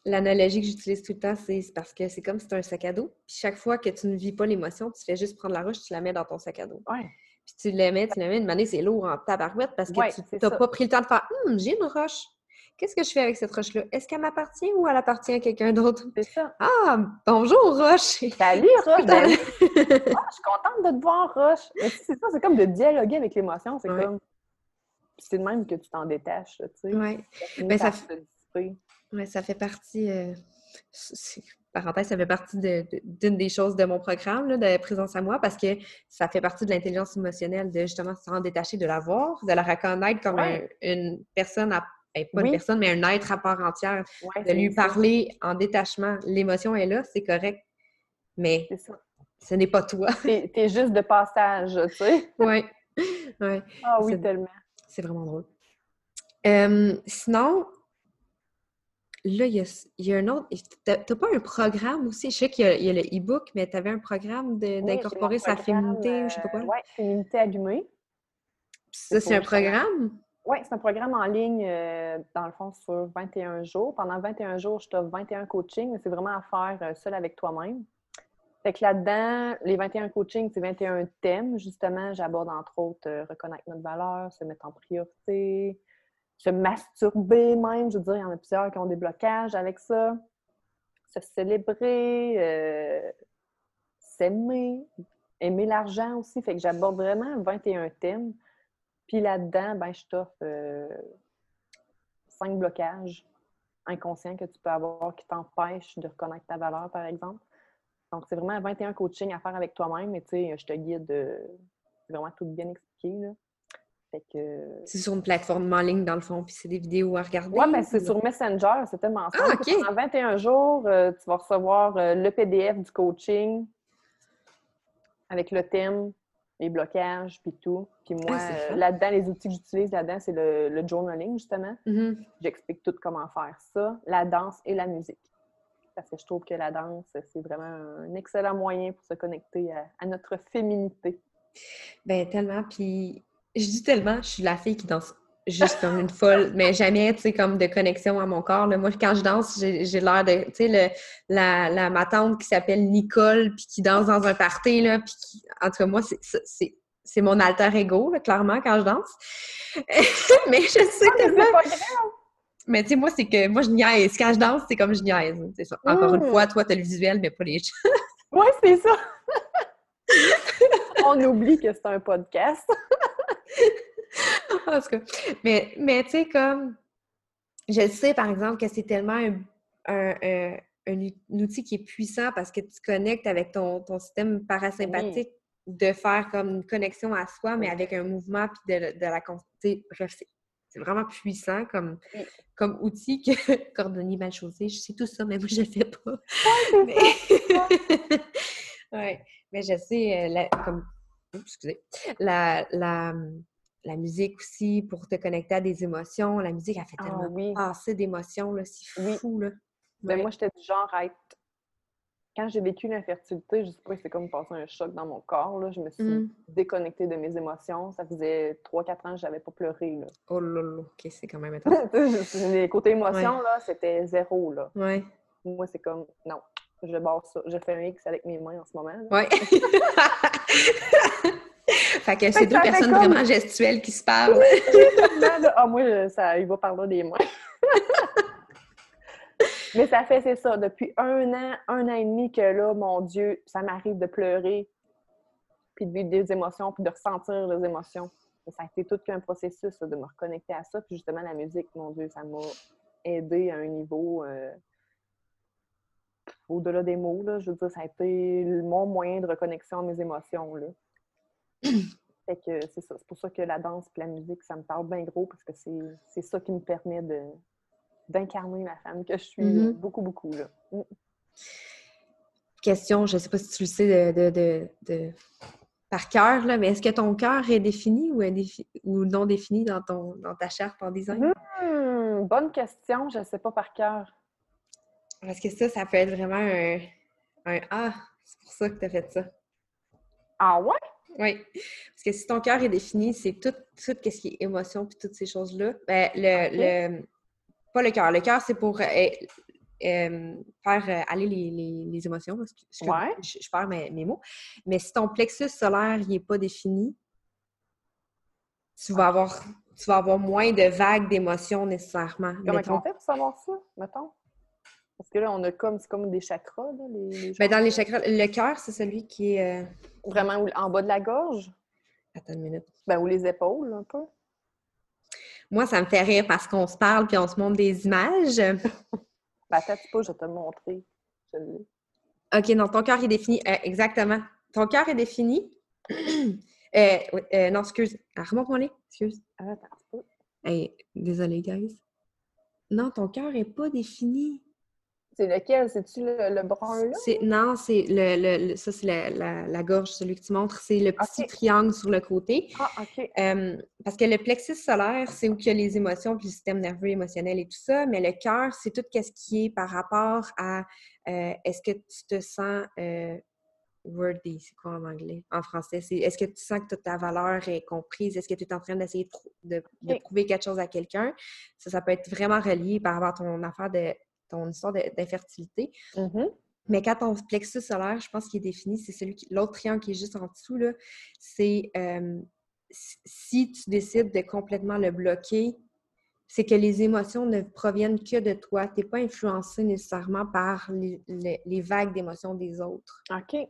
L'analogie que j'utilise tout le temps, c'est parce que c'est comme si c'était un sac à dos. Puis chaque fois que tu ne vis pas l'émotion, tu fais juste prendre la roche, tu la mets dans ton sac à dos. Ouais. Puis tu la mets, tu la mets, une année, c'est lourd en tabarouette parce que Ouais, tu n'as pas pris le temps de faire Hum, j'ai une roche. Qu'est-ce que je fais avec cette roche-là? Est-ce qu'elle m'appartient ou elle appartient à quelqu'un d'autre? C'est ça. Ah, bonjour, roche! Salut, (laughs) Roche! Ben, ah, je suis contente de te voir, Roche. Mais tu c'est ça, c'est comme de dialoguer avec l'émotion. C'est Ouais. comme. C'est de même que tu t'en détaches, tu sais. Finit Ben, ça fait- Ouais, ça fait partie. euh, parenthèse, ça fait partie de- de- d'une des choses de mon programme là, de présence à moi parce que ça fait partie de l'intelligence émotionnelle de justement se rendre détaché de la voir, de la reconnaître comme Ouais. un- une personne, à, ben, pas Oui. une personne, mais un être à part entière, Ouais, de lui ça. parler en détachement. L'émotion est là, c'est correct, mais ce n'est pas toi. T'es t'es juste de passage, tu sais. (laughs) ouais. ouais. Ah oui, tellement. C'est vraiment drôle. Euh, sinon, là, il y a, il y a un autre. T'as pas un programme aussi? Je sais qu'il y a, il y a le e-book, mais tu avais un programme Oui, d'incorporer sa féminité ou je sais pas quoi? euh, ouais, féminité allumée. ça, c'est un programme? Oui, c'est un programme en ligne, euh, dans le fond, sur 21 jours. Pendant 21 jours, je t'offre 21 coachings, mais c'est vraiment à faire euh, seul avec toi-même. Fait que là-dedans, les 21 coachings, c'est 21 thèmes. Justement, j'aborde entre autres euh, reconnaître notre valeur, se mettre en priorité, se masturber même. Je veux dire, il y en a plusieurs qui ont des blocages avec ça. Se célébrer, euh, s'aimer, aimer l'argent aussi. Fait que j'aborde vraiment 21 thèmes. Puis là-dedans, ben, je t'offre euh, cinq blocages inconscients que tu peux avoir qui t'empêchent de reconnaître ta valeur, par exemple. Donc, c'est vraiment 21 coachings à faire avec toi-même, mais tu sais, je te guide, euh, vraiment tout bien expliqué, là. Que... C'est sur une plateforme en ligne, dans le fond, puis c'est des vidéos à regarder. Ouais, ben, c'est ou- sur Messenger, c'est tellement simple. Ah. Pendant 21 jours, euh, tu vas recevoir euh, le PDF du coaching avec le thème, les blocages, puis tout. Puis moi, Ah, euh, là-dedans, les outils que j'utilise là-dedans, c'est le, le journaling, justement. Mhm. J'explique tout comment faire ça, la danse et la musique. Parce que je trouve que la danse, c'est vraiment un excellent moyen pour se connecter à, à notre féminité. Ben, tellement. Puis, je dis tellement, je suis la fille qui danse juste comme une folle, (laughs) mais jamais, tu sais, comme de connexion à mon corps. là. Moi, quand je danse, j'ai l'air de, tu sais, la, la, ma tante qui s'appelle Nicole, puis qui danse dans un party, là, puis qui, en tout cas, moi, c'est- c'est mon alter ego, là, clairement, quand je danse. (laughs) mais je sais Ah, mais tellement... c'est pas grave! Mais tu sais, moi, c'est que moi, je niaise. Quand je danse, c'est comme je niaise. Encore une Mm. fois, toi, t'as le visuel, mais pas les Ouais, c'est ça! (laughs) On oublie que c'est un podcast. (laughs) En tout cas, mais, mais tu sais, comme, je sais, par exemple, que c'est tellement un, un- un- un ut- un outil qui est puissant parce que tu connectes avec ton, ton système parasympathique de faire comme une connexion à soi, mais avec un mouvement puis de, de la... Bref, c'est- vraiment puissant comme, comme outil que (laughs) cordonnier mal chaussé. Je sais tout ça, mais moi, je le fais pas. Ouais, (laughs) mais... je sais, euh, la, comme, excusez, la, la, la, musique aussi pour te connecter à des émotions. La musique, a fait ah tellement passer d'émotions, c'est fou, là. Ben, moi, j'étais du genre à être quand j'ai vécu l'infertilité, je sais pas, c'est comme passer un choc dans mon corps. Là. Je me suis mmh. déconnectée de mes émotions. Ça faisait 3-4 ans que j'avais pas pleuré. Là. Oh là là, ok, c'est quand même (laughs) les côtés émotions, là, c'était zéro. Là. Ouais. Moi, c'est comme, non, je barre ça. Je fais un X avec mes mains en ce moment. Oui. (laughs) fait que c'est deux personnes vraiment gestuelles qui se parlent. ah, moi, ça, il va parler des mains. (laughs) Mais ça fait, c'est ça, depuis un an, un an et demi que là, mon Dieu, ça m'arrive de pleurer, puis de vivre des émotions, puis de ressentir les émotions. ça a été tout qu'un processus de me reconnecter à ça. Puis justement, la musique, mon Dieu, ça m'a aidé à un niveau euh, au-delà des mots. Là, je veux dire, ça a été mon moyen de reconnexion à mes émotions. Là. (clears throat) fait que c'est ça. C'est pour ça que la danse et la musique, ça me parle bien gros parce que c'est ça qui me permet de, d'incarner la femme que je suis mm-hmm. beaucoup, beaucoup. Là. Mm. Question, je ne sais pas si tu le sais de, par cœur, mais est-ce que ton cœur est défini ou, ou non défini dans, ton, dans ta charte en design? Hmm, bonne question, je ne sais pas par cœur. Parce que ça, ça peut être vraiment un, un Ah, c'est pour ça que tu as fait ça. Ah ouais? Oui. Parce que si ton cœur est défini, c'est tout, tout ce qui est émotion puis toutes ces choses-là. Ben, le, pas le cœur. Le cœur, c'est pour euh, euh, faire euh, aller les, émotions. je, perds mes, mots. Mais si ton plexus solaire n'est pas défini, tu vas avoir tu vas avoir moins de vagues d'émotions nécessairement. Comment on fait pour savoir ça, mettons? Parce que là, on a comme, c'est comme des chakras, là, les, ben, dans les chakras, le cœur, c'est celui qui est... Vraiment en bas de la gorge? Attends une minute. Ben, ou les épaules, un peu. Moi, ça me fait rire parce qu'on se parle puis on se montre des images. (laughs) ben, attends pas, je vais te le montrer. OK, non, ton cœur est défini. Euh, exactement. Ton cœur est défini. (clears throat) euh, euh, non, excuse. Ah, remonte-moi les. Excuse. Attends. Hey, désolé, guys. Non, ton cœur n'est pas défini. C'est lequel? C'est-tu le, brun là? Non, c'est le, ça, c'est la, gorge, celui que tu montres. C'est le petit triangle sur le côté. Ah, OK. parce que le plexus solaire, c'est où il y a les émotions, puis le système nerveux émotionnel et tout ça. Mais le cœur, c'est tout ce qui est par rapport à euh, est-ce que tu te sens euh, worthy, c'est quoi en anglais? En français, c'est est-ce que tu sens que toute ta valeur est comprise? Est-ce que tu es en train d'essayer de, de, prouver quelque chose à quelqu'un? Ça, ça peut être vraiment relié par rapport à ton affaire de ton histoire d'infertilité. Mm-hmm. Mais quand ton plexus solaire, je pense qu'il est défini, c'est celui qui. L'autre triangle qui est juste en dessous, là, c'est euh, si tu décides de complètement le bloquer, c'est que les émotions ne proviennent que de toi. Tu n'es pas influencé nécessairement par les, vagues d'émotions des autres. OK.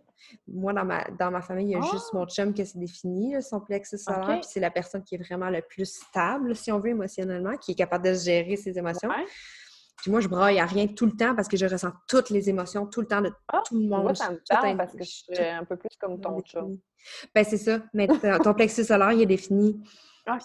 Moi, dans ma, dans ma famille, il y a juste mon chum qui s'est défini, son plexus solaire, puis c'est la personne qui est vraiment le plus stable, si on veut, émotionnellement, qui est capable de gérer ses émotions. Puis moi, je braille à rien tout le temps parce que je ressens toutes les émotions tout le temps de ah, tout le monde. Moi, ça me parle parce que je suis un peu plus comme ton chat. Ben, c'est ça. Mais ton plexus solaire, il est défini.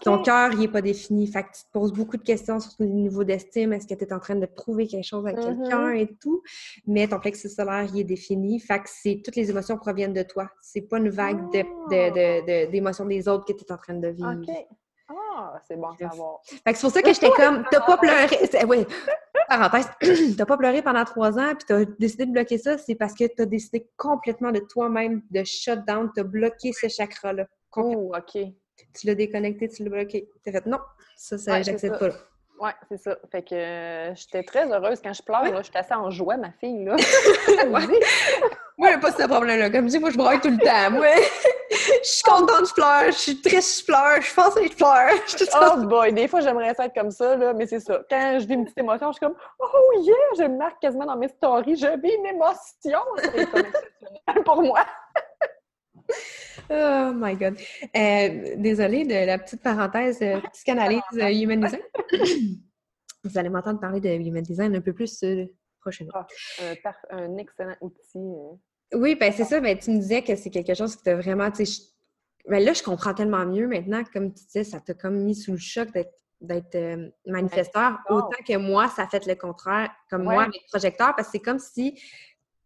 Ton cœur, il n'est pas défini. Fait que tu te poses beaucoup de questions sur le niveau d'estime. Est-ce que tu es en train de prouver quelque chose à quelqu'un mm-hmm. et tout? Mais ton plexus solaire, il est défini. Fait que c'est toutes les émotions proviennent de toi. C'est pas une vague d'émotions de, de, des autres que tu es en train de vivre. OK. Ah, c'est bon à savoir. Fait que c'est pour ça que j'étais comme, t'as pas pleuré. Parenthèse, (clears throat) t'as pas pleuré pendant trois ans, puis t'as décidé de bloquer ça, c'est parce que t'as décidé complètement de toi-même de shut down, t'as bloqué ce chakra-là. Oh, OK. Tu l'as déconnecté, tu l'as bloqué. T'as fait non, ça, ça j'accepte pas. Oui, c'est ça. Fait que euh, j'étais très heureuse quand je pleure. Je suis assez en joie, ma fille. Là. (laughs) (laughs) (laughs) Moi, j'ai pas ce problème-là. Comme je dis, moi, je braille tout le temps. Moi, (laughs) je suis contente, je pleure. Je suis triste, je pleure. Je suis que je pleure. oh boy, des fois, j'aimerais ça être comme ça, là, mais c'est ça. Quand je vis une petite émotion, je suis comme Oh yeah! Je me marque quasiment dans mes stories. Je vis une émotion. C'est pour moi. (laughs) Oh my God. Euh, désolée de la petite parenthèse euh, psychanalyse euh, Human Design. (laughs) Vous allez m'entendre parler de Human Design un peu plus euh, prochainement. Ah, un excellent outil. Oui, ben c'est ça. Mais tu me disais que c'est quelque chose qui t'a vraiment. Mais là, je comprends tellement mieux maintenant. Comme tu disais, ça t'a comme mis sous le choc d'être d'être euh, manifesteur, autant que moi, ça fait le contraire, comme moi, avec projecteur, parce que c'est comme si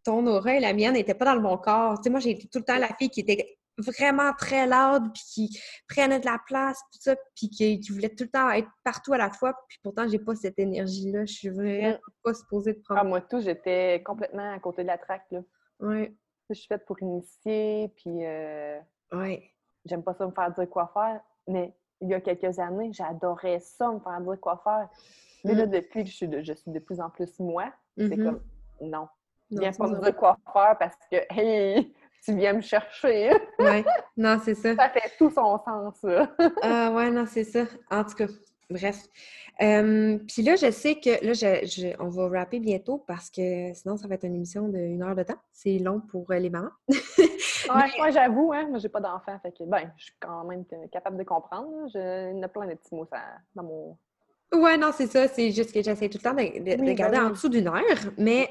ton aura et la mienne n'étaient pas dans le bon corps. Tu sais, moi, j'ai tout le temps la fille qui était vraiment très loud, puis qui prenait de la place, tout ça, puis qui, voulait tout le temps être partout à la fois, puis pourtant, j'ai pas cette énergie-là. Je suis vraiment mm. pas supposée de prendre. Ah, moi, tout, j'étais complètement à côté de la traque, là. Oui. Je suis faite pour initier, puis... Euh... Oui. J'aime pas ça me faire dire quoi faire, mais il y a quelques années, j'adorais ça, me faire dire quoi faire. Mais là, mm. depuis que je suis de, je suis de plus en plus moi, c'est mm-hmm. comme, non, viens pas me dire quoi faire parce que, hey, (laughs) tu viens me chercher. oui, non, c'est ça. Ça fait tout son sens, ça. ah, ouais, non, c'est ça. En tout cas, bref. Puis là, je sais que là, je, on va rapper bientôt parce que sinon, ça va être une émission d'une heure de temps. C'est long pour euh, les mamans. (laughs) ouais, moi, j'avoue, hein, moi, j'ai pas d'enfant. Fait que, ben, je suis quand même capable de comprendre. Je, il y a plein de petits mots ça, dans mon. Ouais, non, c'est ça. C'est juste que j'essaie tout le temps de, garder ben en dessous d'une heure. Mais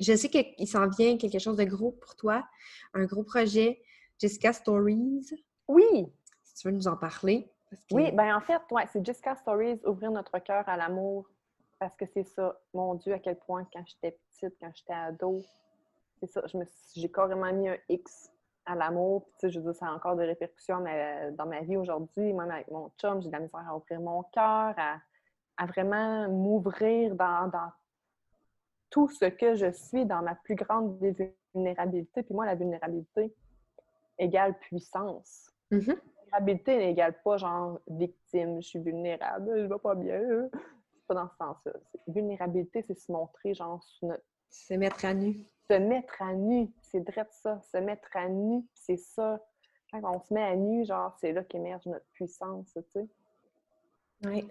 je sais qu'il s'en vient quelque chose de gros pour toi, un gros projet, Jessica Stories. Oui! Si tu veux nous en parler. Oui, ben en fait, ouais, c'est Jessica Stories, ouvrir notre cœur à l'amour. Parce que c'est ça, mon Dieu, à quel point quand j'étais petite, quand j'étais ado, c'est ça, j'ai carrément mis un X à l'amour. Puis, tu sais, je veux dire, ça a encore des répercussions dans ma vie aujourd'hui. Même avec mon chum, j'ai de la misère à ouvrir mon cœur, à, vraiment m'ouvrir dans, dans tout ce que je suis dans ma plus grande vulnérabilité. Puis moi, la vulnérabilité égale puissance. Mm-hmm. Vulnérabilité n'égale pas genre victime, je suis vulnérable, je vais pas bien. C'est pas dans ce sens-là. Vulnérabilité, c'est se montrer genre Se mettre à nu. Se mettre à nu, c'est vrai ça. Se mettre à nu, c'est ça. Quand on se met à nu, genre, c'est là qu'émerge notre puissance, tu sais. Oui.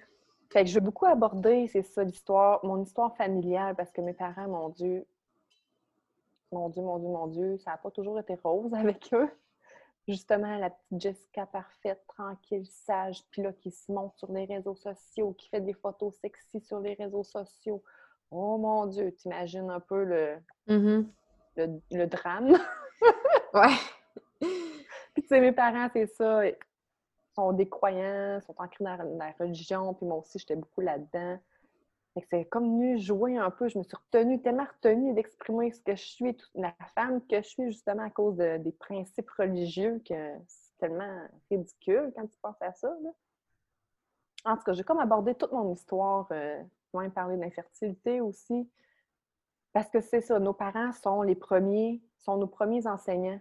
Fait que je veux beaucoup aborder, c'est ça, l'histoire, mon histoire familiale, parce que mes parents, mon Dieu, mon Dieu, mon Dieu, mon Dieu, ça n'a pas toujours été rose (laughs) avec eux. Justement, la petite Jessica parfaite, tranquille, sage, puis là, qui se montre sur les réseaux sociaux, qui fait des photos sexy sur les réseaux sociaux. Oh mon Dieu, t'imagines un peu le, mm-hmm. le, drame? (laughs) ouais. Puis tu sais, mes parents, c'est ça sont des croyants, sont ancrés dans la religion, puis moi aussi, j'étais beaucoup là-dedans. C'est comme venu jouer un peu. Je me suis retenue, tellement retenue d'exprimer ce que je suis, la femme que je suis, justement à cause des principes religieux, que c'est tellement ridicule quand tu penses à ça. En tout cas, j'ai comme abordé toute mon histoire, euh, même parler d'infertilité aussi. Parce que c'est ça, nos parents sont les premiers, sont nos premiers enseignants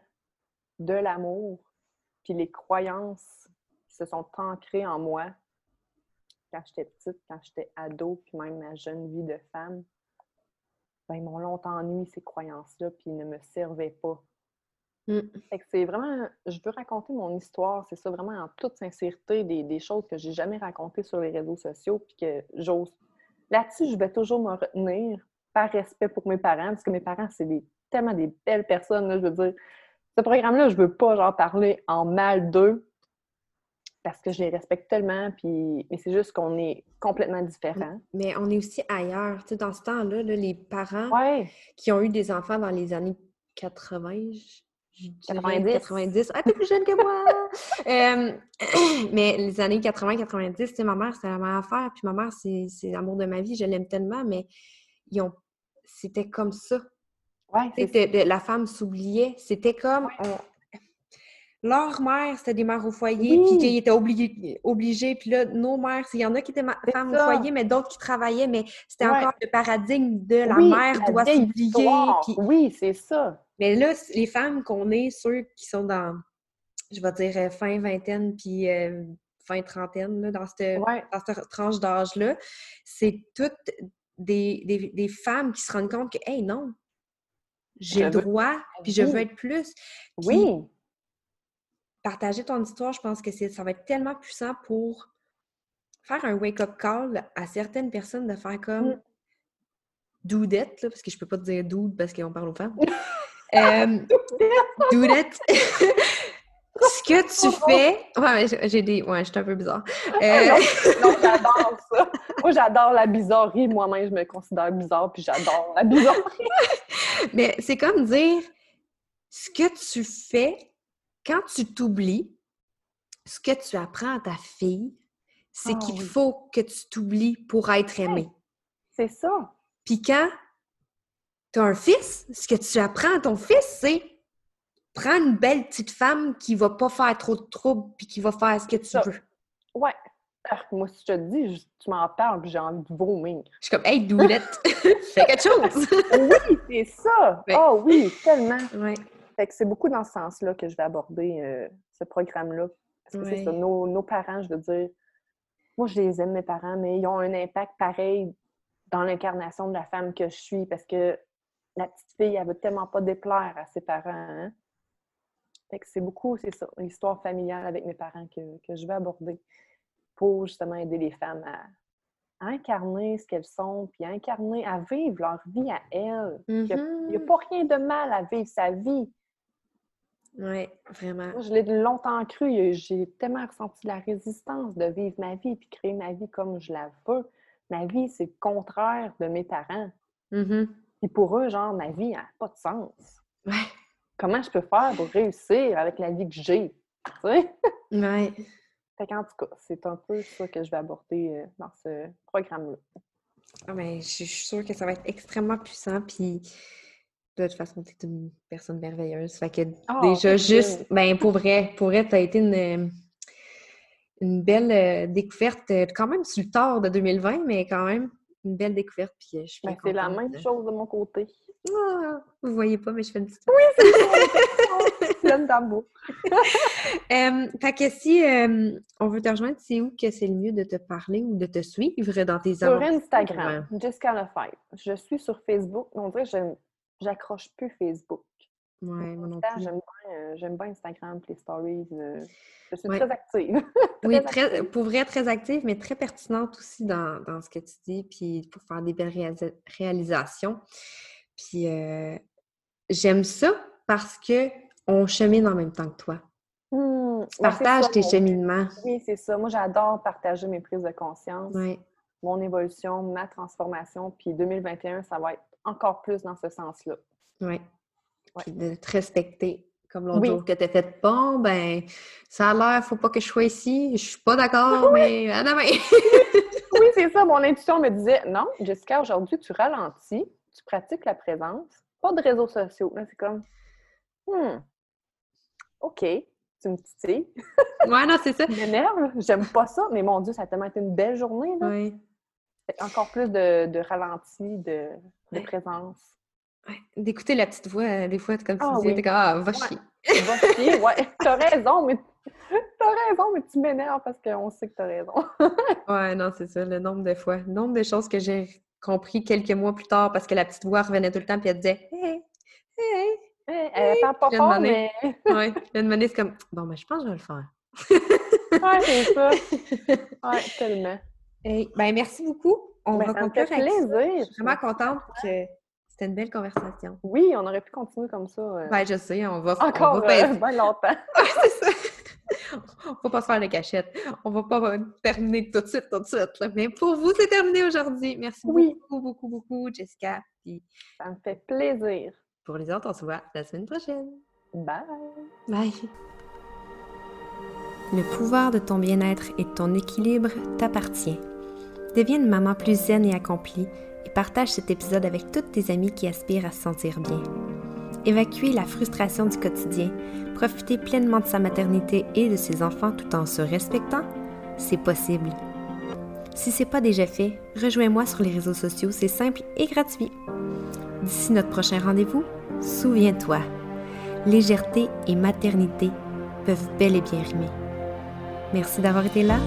de l'amour, puis les croyances se sont ancrés en moi quand j'étais petite, quand j'étais ado, puis même ma jeune vie de femme. Ben, ils m'ont longtemps nuit ces croyances-là, puis ils ne me servaient pas. Mm. c'est vraiment, je veux raconter mon histoire, c'est ça, vraiment en toute sincérité, des, choses que j'ai jamais racontées sur les réseaux sociaux, puis que j'ose. Là-dessus, je vais toujours me retenir par respect pour mes parents, parce que mes parents, c'est des, tellement des belles personnes, je veux dire. Ce programme-là, je veux pas genre parler en mal d'eux, parce que je les respecte tellement, puis... mais c'est juste qu'on est complètement différents. Mais on est aussi ailleurs. Tu sais, dans ce temps-là, les parents ouais. qui ont eu des enfants dans les années 80, je 90. 90. Ah, t'es plus jeune que moi! (laughs) Euh, (clears throat) mais les années 80-90, tu sais, ma mère, c'était la meilleure affaire. Puis ma mère, c'est l'amour de ma vie, je l'aime tellement, mais ils ont... c'était comme ça. Ouais, la femme s'oubliait. C'était comme leur mère, c'était des mères au foyer, puis qu'ils étaient obligés, obligés. Puis là, nos mères, il y en a qui étaient femmes au foyer, mais d'autres qui travaillaient, mais c'était encore le paradigme de la mère doit s'oublier. Oui, c'est ça. Mais là, les femmes qu'on est, ceux qui sont dans, je vais dire, euh, fin vingtaine, puis euh, fin trentaine, là, dans, cette, dans cette tranche d'âge-là, c'est toutes des, des, des, femmes qui se rendent compte que, hey, non, j'ai le droit, puis je veux être plus. oui partager ton histoire, je pense que ça va être tellement puissant pour faire un wake-up call à certaines personnes de faire comme mm. doudette, parce que je peux pas te dire dude parce qu'on parle aux femmes. (laughs) euh, doudette. (laughs) Ce que tu fais. Ouais, j'ai des. Ouais, je suis un peu bizarre. Euh... (laughs) non, j'adore ça. Moi, j'adore la bizarrerie. Moi-même, je me considère bizarre, puis j'adore la bizarrerie. Mais c'est comme dire ce que tu fais quand tu t'oublies, ce que tu apprends à ta fille, c'est Ah qu'il oui. faut que tu t'oublies pour être aimé. C'est ça. Puis quand tu as un fils, ce que tu apprends à ton fils, c'est prends une belle petite femme qui va pas faire trop de troubles puis qui va faire ce que tu Ça. veux. Ouais. Ah, moi, si je te dis, je- tu m'en parles, puis j'ai envie de vomir. Je suis comme, hey, Doulette, (laughs) fais quelque chose! (laughs) Oui, c'est ça! Ouais. Ah oui, tellement! ouais. Fait que c'est beaucoup dans ce sens-là que je vais aborder euh, ce programme-là. Parce que c'est ça, nos, nos parents, je veux dire, moi, je les aime, mes parents, mais ils ont un impact pareil dans l'incarnation de la femme que je suis parce que la petite fille, elle veut tellement pas déplaire à ses parents. hein. Fait que c'est beaucoup, c'est ça, l'histoire familiale avec mes parents que, que je vais aborder pour justement aider les femmes à, à incarner ce qu'elles sont, puis à incarner, à vivre leur vie à elles. Il n'y a, Mhm. pas rien de mal à vivre sa vie. Ouais, vraiment. Moi, je l'ai longtemps cru. et J'ai tellement ressenti la résistance de vivre ma vie puis créer ma vie comme je la veux. Ma vie, c'est le contraire de mes parents. Mhm. Puis pour eux, genre, ma vie n'a pas de sens. Ouais. Comment je peux faire pour réussir avec la vie que j'ai? Tu sais? Ouais. Fait qu'en tout cas, c'est un peu ça que je vais aborder euh, dans ce programme-là. Ah, ben, je je suis sûre que ça va être extrêmement puissant. Puis, de toute façon, tu es une personne merveilleuse. Fait que Ah, déjà, merci. juste, ben, pour vrai, pour vrai, tu as été une, une belle euh, découverte, euh, quand même sur le tard de 2020, mais quand même une belle découverte. Puis, euh, je Ben, c'est la même chose de mon côté. Ah, vous voyez pas, mais je fais une petite. Pleine d'amour. (laughs) Euh, fait que si on veut te rejoindre, c'est où que c'est le mieux de te parler ou de te suivre dans tes Sur? Instagram, Jessica Lefebvre. Je suis sur Facebook. On dirait que j'accroche plus Facebook. Ouais. J'aime bien, euh, bien Instagram, les stories. euh, je suis Ouais. très active. (laughs) Oui, Très active. pour vrai, très active, mais très pertinente aussi dans, dans ce que tu dis, puis pour faire des belles réalisa- réalisations. Puis euh, j'aime ça parce que on chemine en même temps que toi. Tu c'est partages ça, tes cheminements. Oui, c'est ça. Moi, j'adore partager mes prises de conscience, mon évolution, ma transformation. Puis 2021, ça va être encore plus dans ce sens-là. Ouais. Ouais. Puis de te respecter. Comme l'autre Oui. jour que tu as fait bon, ben, ça a l'air, faut pas que je sois ici. Je suis pas d'accord, mais à demain. Oui, c'est ça. Mon intuition me disait non, Jessica, aujourd'hui, tu ralentis, tu pratiques la présence, pas de réseaux sociaux. Là, c'est comme, hmm, OK, tu me titilles, ouais, non, c'est ça. (laughs) tu m'énerves, j'aime pas ça, mais mon Dieu, ça a tellement été une belle journée. Là. Ouais. Encore plus de, de ralenti, de, de Ouais. présence. Ouais. D'écouter la petite voix, euh, des fois, comme tu Ah disais, oui. t'es comme, ah, va Ouais. chier. Va chier, ouais, (laughs) t'as raison, mais t'as raison, mais tu m'énerves parce qu'on sait que t'as raison. (laughs) Ouais, non, c'est ça, le nombre de fois, le nombre de choses que j'ai compris quelques mois plus tard parce que la petite voix revenait tout le temps puis elle disait Hey, hey. Hey, Elle parle pas fort, mais (laughs) Ouais, elle c'est comme Bon, ben, je pense que je vais le faire. ouais, c'est ça. Ouais, tellement. Hey, ben, merci beaucoup. On Ben, va ça me fait conclure avec plaisir. Je suis vraiment contente que c'était une belle conversation. Oui, on aurait pu continuer comme ça. euh, Ben, je sais, on va, encore on va euh, bien longtemps. (laughs) c'est ça. On va pas se faire de cachette. On va pas euh, terminer tout de suite, tout de suite. là. Mais pour vous, c'est terminé aujourd'hui. Merci Oui. beaucoup, beaucoup, beaucoup, Jessica. Puis Ça me fait plaisir. pour les autres, on se voit la semaine prochaine. Bye! Bye. Le pouvoir de ton bien-être et ton équilibre t'appartient. Deviens une maman plus zen et accomplie et partage cet épisode avec toutes tes amies qui aspirent à se sentir bien. Évacuer la frustration du quotidien, profiter pleinement de sa maternité et de ses enfants tout en se respectant, c'est possible. Si c'est pas déjà fait, rejoins-moi sur les réseaux sociaux, c'est simple et gratuit. D'ici notre prochain rendez-vous, souviens-toi, légèreté et maternité peuvent bel et bien rimer. Merci d'avoir été là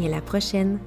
et à la prochaine.